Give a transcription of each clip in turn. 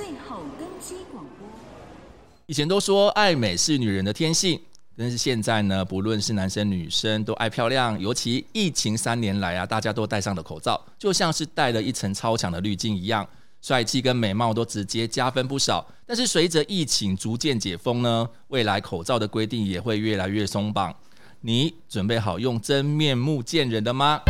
最后登机广播。以前都说爱美是女人的天性，但是现在呢，不论是男生女生都爱漂亮。尤其疫情三年来啊，大家都戴上了口罩，就像是戴了一层超强的滤镜一样，帅气跟美貌都直接加分不少。但是随着疫情逐渐解封呢，未来口罩的规定也会越来越松绑。你准备好用真面目见人了吗？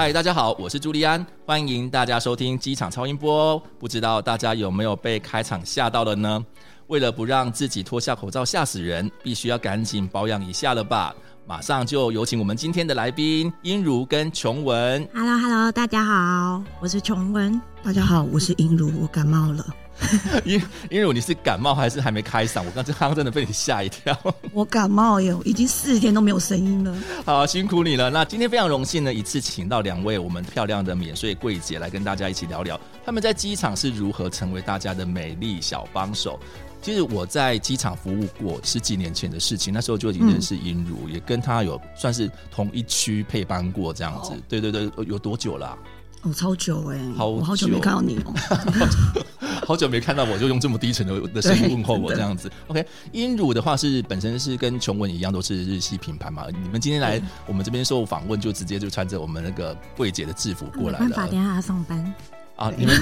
嗨，大家好，我是朱利安，欢迎大家收听机场超音波。不知道大家有没有被开场吓到了呢？为了不让自己脱下口罩吓死人，必须要赶紧保养一下了吧？马上就有请我们今天的来宾英如跟琼文。Hello，Hello，大家好，我是琼文。大家好，我是英如，我感冒了。英英如，你是感冒还是还没开嗓？我刚刚刚真的被你吓一跳。我感冒哟，已经四天都没有声音了。好，辛苦你了。那今天非常荣幸呢，一次请到两位我们漂亮的免税柜姐来跟大家一起聊聊，他们在机场是如何成为大家的美丽小帮手。其实我在机场服务过十几年前的事情，那时候就已经认识英如，嗯、也跟她有算是同一区配班过这样子。哦、对对对，有多久了、啊？哦，超久哎、欸，好久，我好久没看到你哦，好久没看到我就用这么低沉的的声音问候我 这样子。OK，英乳的话是本身是跟琼文一样都是日系品牌嘛，你们今天来我们这边受访问就直接就穿着我们那个柜姐的制服过来了。没办法，等下还要上班。啊，你们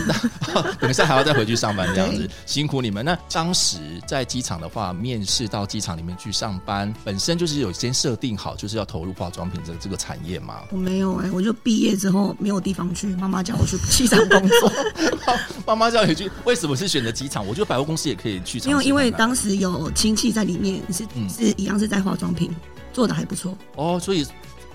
等一下还要再回去上班这样子，辛苦你们。那当时在机场的话，面试到机场里面去上班，本身就是有先设定好，就是要投入化妆品这这个产业嘛。我没有哎、欸，我就毕业之后没有地方去，妈妈叫我去机场工作。妈妈叫你去，为什么是选择机场？我觉得百货公司也可以去。因为因为当时有亲戚在里面，是、嗯、是一样是在化妆品，做的还不错。哦，所以。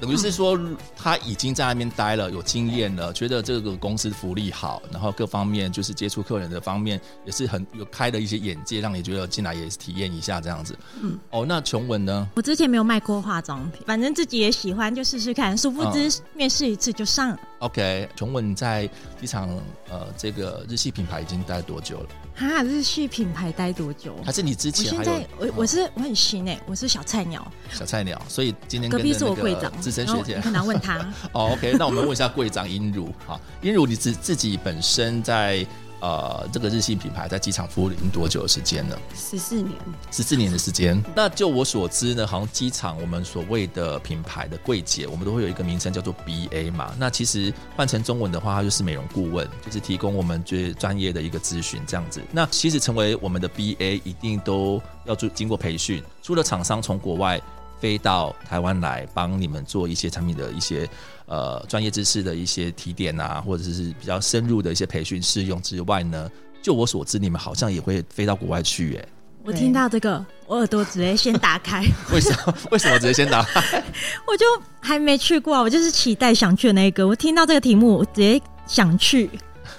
等于是说，他已经在那边待了，有经验了，觉得这个公司福利好，然后各方面就是接触客人的方面也是很有开的一些眼界，让你觉得进来也是体验一下这样子。嗯，哦，那琼文呢？我之前没有卖过化妆品，反正自己也喜欢，就试试看。殊不知面试一次就上了。OK，琼文在机场呃这个日系品牌已经待多久了？哈，日系品牌待多久？还是你之前？我现在我我是我很新哎，我是小菜鸟。小菜鸟，所以今天隔壁是我会长，资深学姐。可能问他。哦，OK，那我们问一下柜长殷如。好，英如，你自自己本身在。呃，这个日系品牌在机场服务已经多久的时间了？十四年，十四年的时间。那就我所知呢，好像机场我们所谓的品牌的柜姐，我们都会有一个名称叫做 BA 嘛。那其实换成中文的话，它就是美容顾问，就是提供我们最专业的一个咨询这样子。那其实成为我们的 BA，一定都要做经过培训，除了厂商从国外。飞到台湾来帮你们做一些产品的一些呃专业知识的一些提点啊，或者是比较深入的一些培训试用之外呢，就我所知，你们好像也会飞到国外去耶。我听到这个，我耳朵直接先打开。为什么？为什么直接先打开？我就还没去过，我就是期待想去的那一个。我听到这个题目，我直接想去。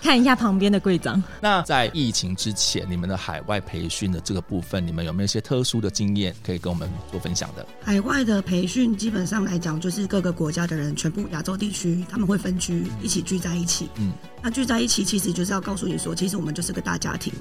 看一下旁边的柜长。那在疫情之前，你们的海外培训的这个部分，你们有没有一些特殊的经验可以跟我们做分享的？海外的培训基本上来讲，就是各个国家的人，全部亚洲地区，他们会分区一起聚在一起。嗯，那聚在一起，其实就是要告诉你说，其实我们就是个大家庭。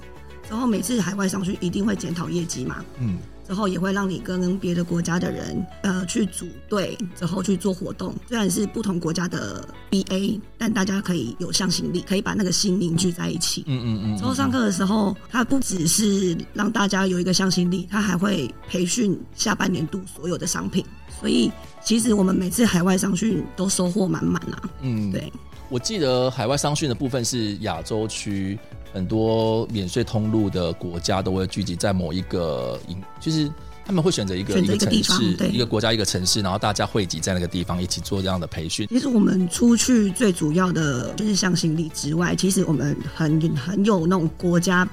然后每次海外商去，一定会检讨业绩嘛。嗯。之后也会让你跟别的国家的人，呃，去组队，之后去做活动。虽然是不同国家的 BA，但大家可以有向心力，可以把那个心凝聚在一起。嗯嗯嗯。之后上课的时候，他不只是让大家有一个向心力，他还会培训下半年度所有的商品。所以其实我们每次海外商训都收获满满啊。嗯，对。我记得海外商训的部分是亚洲区。很多免税通路的国家都会聚集在某一个，就是他们会选择一个一个城市，一个国家一个城市，然后大家汇集在那个地方一起做这样的培训。其实我们出去最主要的就是向心力之外，其实我们很很有那种国家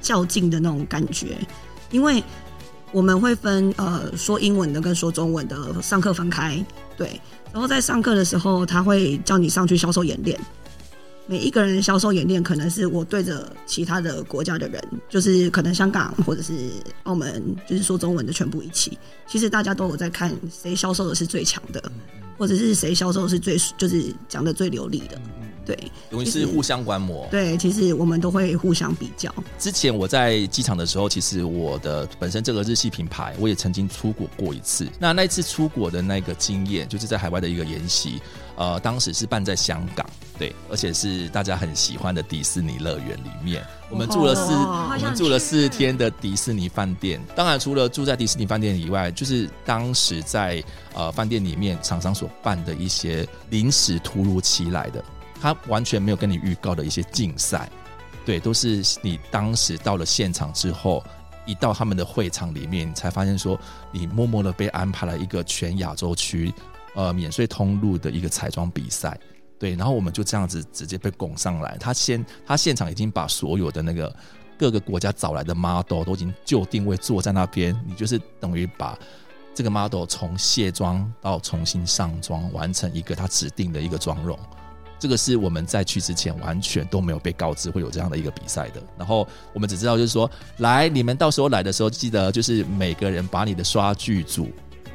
较劲的那种感觉，因为我们会分呃说英文的跟说中文的上课分开，对，然后在上课的时候他会叫你上去销售演练。每一个人销售演练，可能是我对着其他的国家的人，就是可能香港或者是澳门，就是说中文的全部一起。其实大家都有在看谁销售的是最强的，或者是谁销售的是最就是讲的最流利的。对，等于是互相观摩。对，其实我们都会互相比较。之前我在机场的时候，其实我的本身这个日系品牌，我也曾经出国过一次。那那一次出国的那个经验，就是在海外的一个研习。呃，当时是办在香港，对，而且是大家很喜欢的迪士尼乐园里面。我们住了四，哦、我们住了四天的迪士尼饭店。当然，除了住在迪士尼饭店以外，就是当时在呃饭店里面厂商所办的一些临时突如其来的，他完全没有跟你预告的一些竞赛，对，都是你当时到了现场之后，一到他们的会场里面，你才发现说，你默默的被安排了一个全亚洲区。呃，免税通路的一个彩妆比赛，对，然后我们就这样子直接被拱上来。他先，他现场已经把所有的那个各个国家找来的 model 都已经就定位坐在那边，你就是等于把这个 model 从卸妆到重新上妆，完成一个他指定的一个妆容。这个是我们在去之前完全都没有被告知会有这样的一个比赛的。然后我们只知道就是说，来，你们到时候来的时候，记得就是每个人把你的刷具组。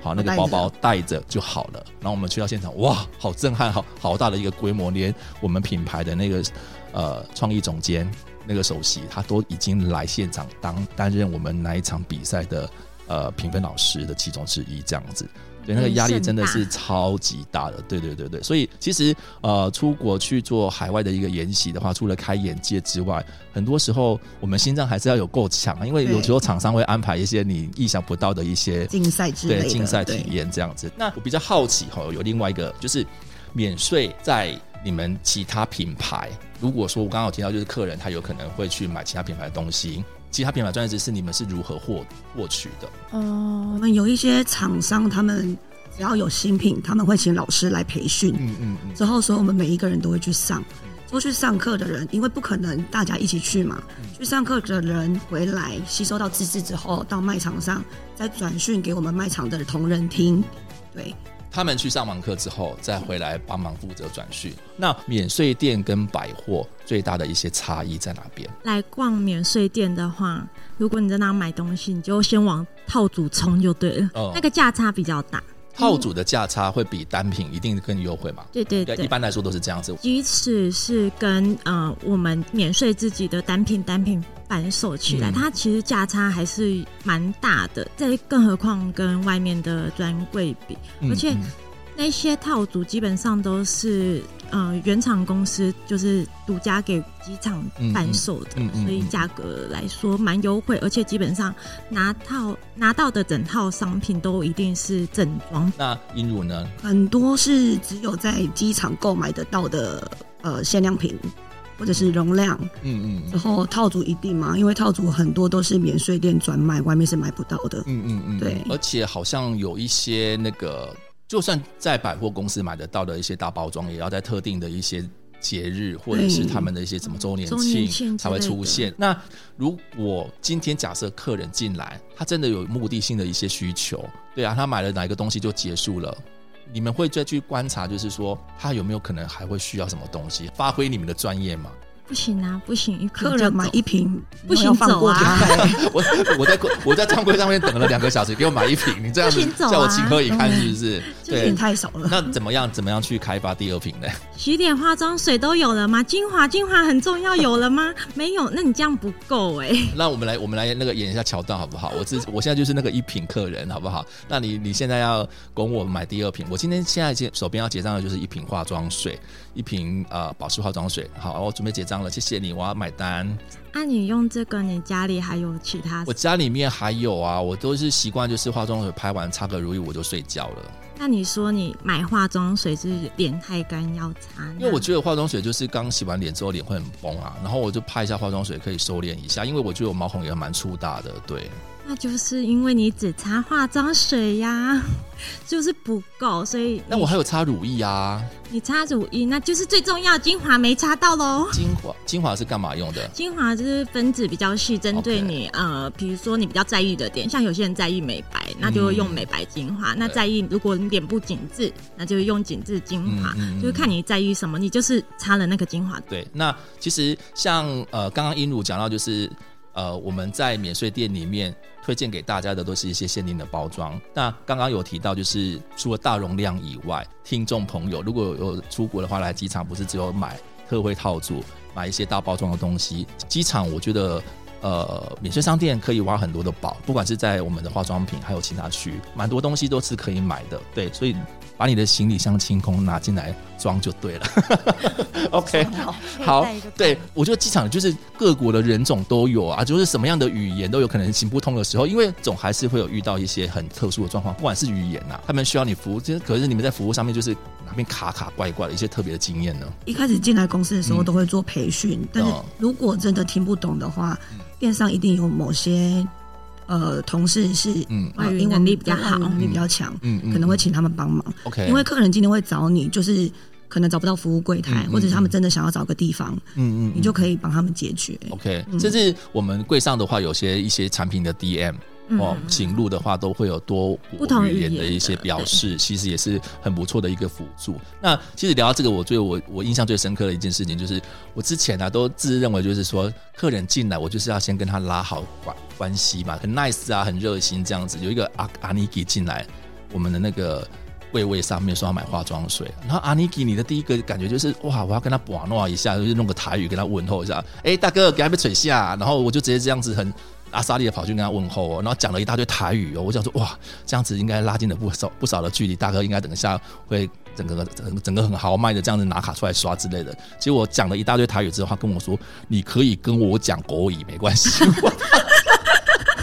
好，那个包包带着就好了。然后我们去到现场，哇，好震撼，好好大的一个规模，连我们品牌的那个呃创意总监那个首席，他都已经来现场当担任我们那一场比赛的呃评分老师的其中之一，这样子。对，那个压力真的是超级大的，对对对对。所以其实呃，出国去做海外的一个研习的话，除了开眼界之外，很多时候我们心脏还是要有够强，因为有时候厂商会安排一些你意想不到的一些竞赛之类的竞赛体验这样子。那我比较好奇哈，有另外一个就是免税在你们其他品牌，如果说我刚刚有提到，就是客人他有可能会去买其他品牌的东西。其他品牌专业知识，你们是如何获获取的？哦，我们有一些厂商，他们只要有新品，他们会请老师来培训。嗯嗯嗯。之后，所以我们每一个人都会去上。之后去上课的人，因为不可能大家一起去嘛，去上课的人回来吸收到知识之后，到卖场上再转训给我们卖场的同仁听。对。他们去上完课之后，再回来帮忙负责转训。那免税店跟百货最大的一些差异在哪边？来逛免税店的话，如果你在那买东西，你就先往套组冲就对了。哦，那个价差比较大。套组的价差会比单品一定更优惠嘛？对对对，一般来说都是这样子。即使是跟呃我们免税自己的单品单品反售起来，嗯、它其实价差还是蛮大的。这更何况跟外面的专柜比，而且。那些套组基本上都是呃原厂公司就是独家给机场贩售的，嗯嗯嗯嗯、所以价格来说蛮优惠，而且基本上拿套拿到的整套商品都一定是正装。那英乳呢？很多是只有在机场购买得到的呃限量品或者是容量，嗯嗯，然后套组一定嘛，因为套组很多都是免税店专卖，外面是买不到的，嗯嗯嗯，对，而且好像有一些那个。就算在百货公司买得到的一些大包装，也要在特定的一些节日或者是他们的一些什么周年庆才会出现。那如果今天假设客人进来，他真的有目的性的一些需求，对啊，他买了哪一个东西就结束了，你们会再去观察，就是说他有没有可能还会需要什么东西，发挥你们的专业吗？不行啊，不行！一客人买一瓶，不行走啊！我我在我在专柜上面等了两个小时，给我买一瓶，你这样子叫我情何以堪，是不是？这瓶太少了。那怎么样？怎么样去开发第二瓶呢？洗脸化妆水都有了吗？精华精华很重要，有了吗？没有，那你这样不够哎。那我们来我们来那个演一下桥段好不好？我自我现在就是那个一瓶客人好不好？那你你现在要供我买第二瓶，我今天现在结手边要结账的就是一瓶化妆水，一瓶呃保湿化妆水。好，我准备结账。了，谢谢你，我要买单。那、啊、你用这个，你家里还有其他？我家里面还有啊，我都是习惯就是化妆水拍完擦个乳液我就睡觉了。那你说你买化妆水是脸太干要擦？因为我觉得化妆水就是刚洗完脸之后脸会很崩啊，然后我就拍一下化妆水可以收敛一下，因为我觉得我毛孔也蛮粗大的，对。那就是因为你只擦化妆水呀，就是不够，所以那我还有擦乳液啊。你擦乳液，那就是最重要，精华没擦到喽。精华，精华是干嘛用的？精华就是分子比较细，针对你.呃，比如说你比较在意的点，像有些人在意美白，那就会用美白精华；嗯、那在意如果你脸部紧致，那就用紧致精华。就是看你在意什么，你就是擦了那个精华。对，那其实像呃，刚刚英儒讲到就是。呃，我们在免税店里面推荐给大家的都是一些限定的包装。那刚刚有提到，就是除了大容量以外，听众朋友如果有出国的话，来机场不是只有买特惠套组，买一些大包装的东西。机场我觉得。呃，免税商店可以挖很多的宝，不管是在我们的化妆品，还有其他区，蛮多东西都是可以买的。对，所以把你的行李箱清空，拿进来装就对了。OK，好，好，对，我觉得机场就是各国的人种都有啊，就是什么样的语言都有可能行不通的时候，因为总还是会有遇到一些很特殊的状况，不管是语言呐、啊，他们需要你服务，其实可是你们在服务上面就是哪边卡卡怪怪的一些特别的经验呢？一开始进来公司的时候都会做培训，嗯、但是如果真的听不懂的话。嗯电商一定有某些呃同事是嗯，英文能力比较好，能力比较强，嗯嗯，可能会请他们帮忙。OK，因为客人今天会找你，就是可能找不到服务柜台，或者是他们真的想要找个地方，嗯嗯，你就可以帮他们解决。OK，甚至我们柜上的话，有些一些产品的 DM。哦，行路的话都会有多国语言的一些表示，其实也是很不错的一个辅助。那其实聊到这个，我最我我印象最深刻的一件事情，就是我之前呢、啊、都自认为就是说，客人进来我就是要先跟他拉好关关系嘛，很 nice 啊，很热心这样子。有一个阿阿尼基进来，我们的那个柜位上面说要买化妆水，然后阿尼基你的第一个感觉就是哇，我要跟他玩弄一下，就是弄个台语跟他问候一下，哎、欸，大哥给他被垂下，然后我就直接这样子很。阿萨利也跑去跟他问候哦，然后讲了一大堆台语哦。我想说哇，这样子应该拉近了不少不少的距离。大哥应该等一下会整个整整个很豪迈的这样子拿卡出来刷之类的。结果讲了一大堆台语之后，他跟我说：“你可以跟我讲国语没关系。”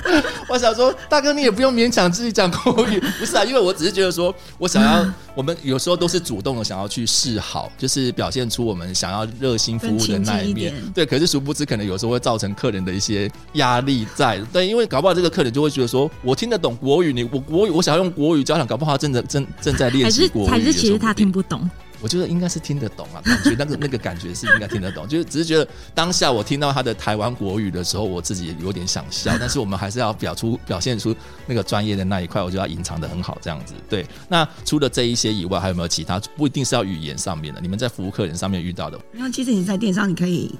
我想说，大哥，你也不用勉强自己讲国语，不是啊？因为我只是觉得说，我想要，我们有时候都是主动的想要去示好，就是表现出我们想要热心服务的那一面。对，可是殊不知，可能有时候会造成客人的一些压力在。对，因为搞不好这个客人就会觉得说，我听得懂国语，你我国语，我想要用国语交谈，搞不好他正在正正在练习国语，还是其实他听不懂。我觉得应该是听得懂啊，感觉那个 那个感觉是应该听得懂，就是只是觉得当下我听到他的台湾国语的时候，我自己有点想笑，但是我们还是要表出表现出那个专业的那一块，我就要隐藏的很好，这样子。对，那除了这一些以外，还有没有其他？不一定是要语言上面的，你们在服务客人上面遇到的？没有其实你在电商，你可以。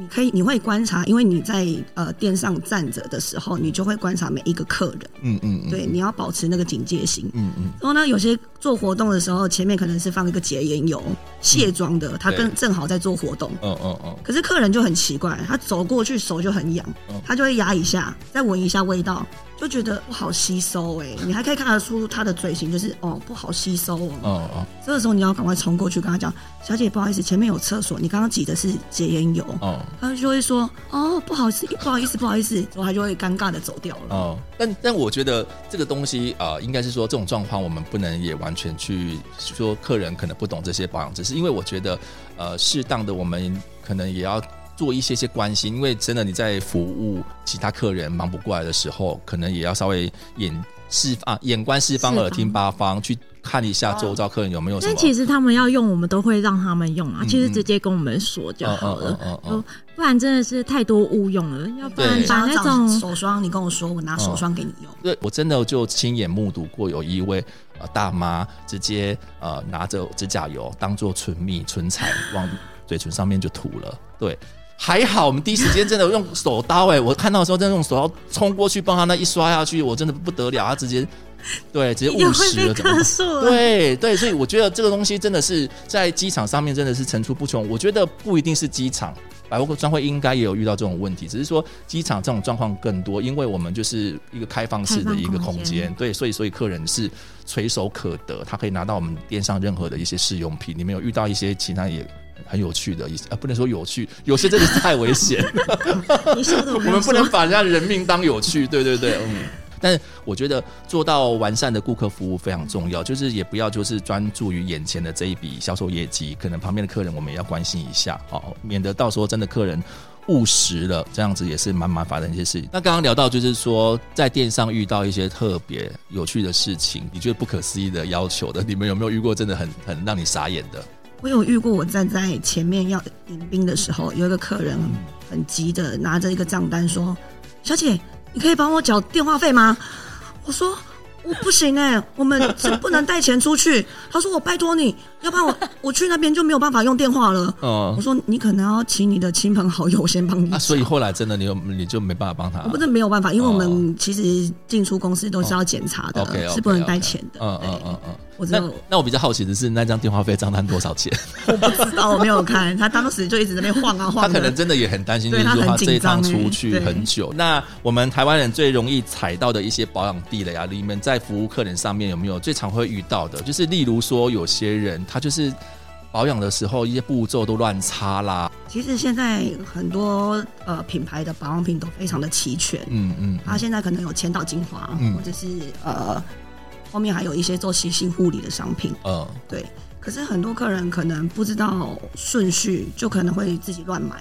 你可以，你会观察，因为你在呃店上站着的时候，你就会观察每一个客人。嗯嗯，嗯对，你要保持那个警戒心。嗯嗯。然后呢，有些做活动的时候，前面可能是放一个洁颜油、卸妆的，他跟正好在做活动。嗯嗯嗯。可是客人就很奇怪，他走过去手就很痒，他就会压一下，再闻一下味道。就觉得不好吸收哎、欸，你还可以看得出他的嘴型，就是哦不好吸收哦。哦哦。这个时候你要赶快冲过去跟他讲，小姐不好意思，前面有厕所，你刚刚挤的是洁颜油。哦。他就会说哦不好意思，不好意思，不好意思，然后他就会尴尬的走掉了。哦。但但我觉得这个东西啊、呃，应该是说这种状况我们不能也完全去说客人可能不懂这些保养知识，因为我觉得呃适当的我们可能也要。做一些些关心，因为真的你在服务其他客人忙不过来的时候，可能也要稍微眼四啊眼观四方，耳听八方，去看一下周遭客人有没有什么。但其实他们要用，我们都会让他们用啊。其实直接跟我们说就好了，不然真的是太多误用了。要不然把那种手霜，你跟我说，我拿手霜给你用。对，我真的就亲眼目睹过有一位呃大妈直接呃拿着指甲油当做唇蜜唇彩往嘴唇上面就涂了，对。还好，我们第一时间真的用手刀哎、欸！我看到的时候，真的用手刀冲过去帮他那一刷下去，我真的不得了，他直接 对直接误食了，怎么？对对，所以我觉得这个东西真的是在机场上面真的是层出不穷。我觉得不一定是机场，百货专柜应该也有遇到这种问题，只是说机场这种状况更多，因为我们就是一个开放式的一个空间，对，所以所以客人是垂手可得，他可以拿到我们店上任何的一些试用品。你们有遇到一些其他也。很有趣的意思啊，不能说有趣，有些真的是太危险。我们不能把人家人命当有趣，对对对，嗯。但是我觉得做到完善的顾客服务非常重要，就是也不要就是专注于眼前的这一笔销售业绩，可能旁边的客人我们也要关心一下，哦，免得到时候真的客人误食了，这样子也是蛮麻烦的一些事情。那刚刚聊到就是说，在电商遇到一些特别有趣的事情，你觉得不可思议的要求的，你们有没有遇过真的很很让你傻眼的？我有遇过，我站在前面要迎宾的时候，有一个客人很急的拿着一个账单说：“小姐，你可以帮我缴电话费吗？”我说：“我不行哎、欸，我们是不能带钱出去。他说我拜托你，要不然我我去那边就没有办法用电话了。哦，我说你可能要请你的亲朋好友先帮你、啊。所以后来真的你有你就没办法帮他。我不是没有办法，因为我们其实进出公司都是要检查的，哦、是不能带钱的。嗯嗯嗯嗯。我那那我比较好奇的是，那张电话费账单多少钱？我不知道，我没有看。他当时就一直在那边晃啊晃。他可能真的也很担心，就是说他这一趟出去很久。那我们台湾人最容易踩到的一些保养地雷啊，你们在服务客人上面有没有最常会遇到的？就是例如说，有些人他就是保养的时候一些步骤都乱插啦。其实现在很多呃品牌的保养品都非常的齐全，嗯嗯，他现在可能有千岛精华，嗯、或者是呃。后面还有一些做洗性护理的商品，嗯，对。可是很多客人可能不知道顺序，就可能会自己乱买，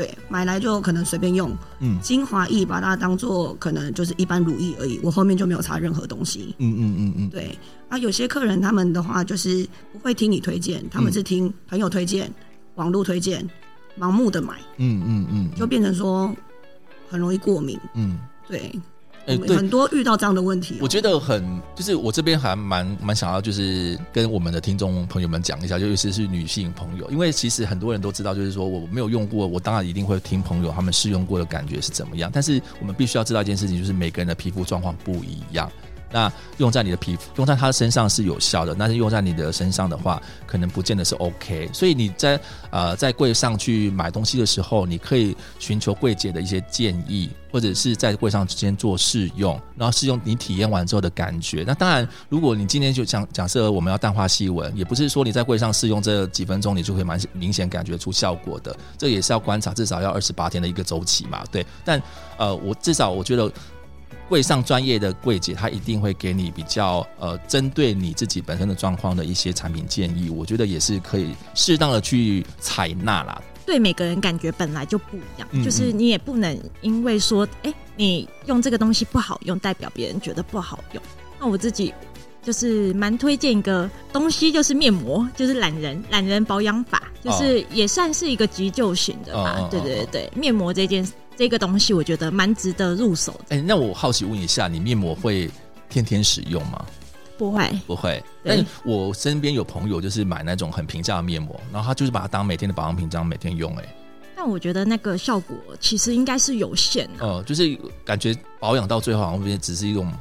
对，买来就可能随便用，嗯，精华液把它当做可能就是一般乳液而已，我后面就没有擦任何东西，嗯嗯嗯嗯，对。啊，有些客人他们的话就是不会听你推荐，他们是听朋友推荐、网络推荐，盲目的买，嗯嗯嗯，就变成说很容易过敏，嗯，对。欸、很多遇到这样的问题、喔，我觉得很就是我这边还蛮蛮想要就是跟我们的听众朋友们讲一下，尤其是女性朋友，因为其实很多人都知道，就是说我没有用过，我当然一定会听朋友他们试用过的感觉是怎么样。但是我们必须要知道一件事情，就是每个人的皮肤状况不一样。那用在你的皮肤，用在他身上是有效的，但是用在你的身上的话，可能不见得是 OK。所以你在呃在柜上去买东西的时候，你可以寻求柜姐的一些建议，或者是在柜上之间做试用，然后试用你体验完之后的感觉。那当然，如果你今天就讲假设我们要淡化细纹，也不是说你在柜上试用这几分钟，你就可以蛮明显感觉出效果的。这也是要观察，至少要二十八天的一个周期嘛。对，但呃，我至少我觉得。柜上专业的柜姐，她一定会给你比较呃，针对你自己本身的状况的一些产品建议，我觉得也是可以适当的去采纳啦。对每个人感觉本来就不一样，嗯嗯，就是你也不能因为说，哎，你用这个东西不好用，代表别人觉得不好用。那我自己就是蛮推荐一个东西，就是面膜，就是懒人懒人保养法，就是也算是一个急救型的吧。对对对，面膜这件。这个东西我觉得蛮值得入手的。哎、欸，那我好奇问一下，你面膜会天天使用吗？不会，不会。但我身边有朋友就是买那种很平价的面膜，然后他就是把它当每天的保养品这样每天用。哎，但我觉得那个效果其实应该是有限的。哦、呃，就是感觉保养到最后好像只是一种。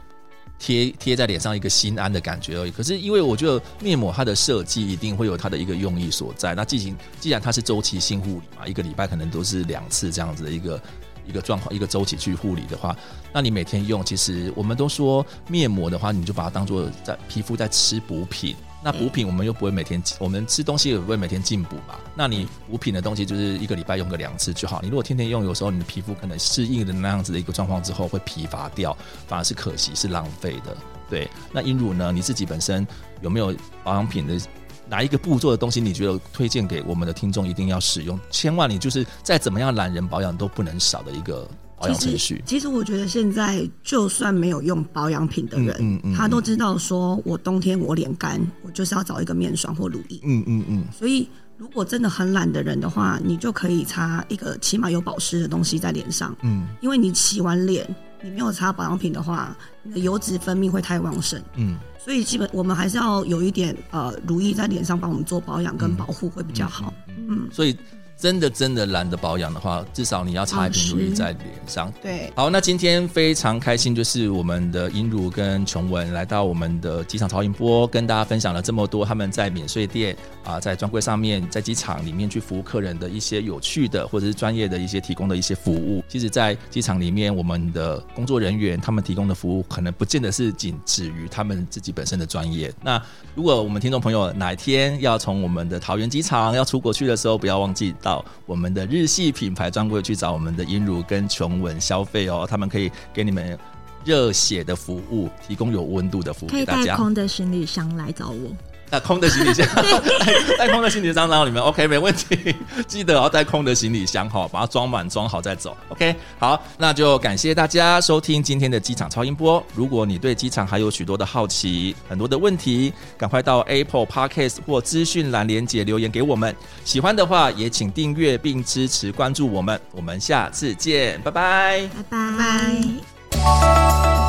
贴贴在脸上一个心安的感觉而已。可是因为我觉得面膜它的设计一定会有它的一个用意所在。那进行既然它是周期性护理嘛，一个礼拜可能都是两次这样子的一个一个状况，一个周期去护理的话，那你每天用，其实我们都说面膜的话，你就把它当做在皮肤在吃补品。那补品我们又不会每天，我们吃东西也不会每天进补嘛。那你补品的东西就是一个礼拜用个两次就好。你如果天天用，有时候你的皮肤可能适应的那样子的一个状况之后会疲乏掉，反而是可惜，是浪费的。对，那英乳呢？你自己本身有没有保养品的哪一个步骤的东西？你觉得推荐给我们的听众一定要使用？千万你就是再怎么样懒人保养都不能少的一个。保养程序，其实我觉得现在就算没有用保养品的人，嗯嗯嗯、他都知道说，我冬天我脸干，我就是要找一个面霜或乳液。嗯嗯嗯。所以，如果真的很懒的人的话，你就可以擦一个起码有保湿的东西在脸上。嗯。因为你洗完脸，你没有擦保养品的话，你的油脂分泌会太旺盛。嗯。所以，基本我们还是要有一点呃乳液在脸上帮我们做保养跟保护会比较好。嗯。嗯嗯所以。真的真的懒得保养的话，至少你要擦一瓶乳液在脸上。对，好，那今天非常开心，就是我们的英儒跟琼文来到我们的机场超音波，跟大家分享了这么多他们在免税店啊，在专柜上面，在机场里面去服务客人的一些有趣的或者是专业的一些提供的一些服务。其实，在机场里面，我们的工作人员他们提供的服务，可能不见得是仅止于他们自己本身的专业。那如果我们听众朋友哪一天要从我们的桃园机场要出国去的时候，不要忘记到到我们的日系品牌专柜去找我们的英如跟琼文消费哦，他们可以给你们热血的服务，提供有温度的服务大家。可以带空的行李箱来找我。带空的行李箱，带空的行李箱，然后里面 OK 没问题。记得要带空的行李箱哈，把它装满装好再走。OK，好，那就感谢大家收听今天的机场超音波。如果你对机场还有许多的好奇，很多的问题，赶快到 Apple Podcast 或资讯栏连接留言给我们。喜欢的话也请订阅并支持关注我们。我们下次见，拜拜，拜拜。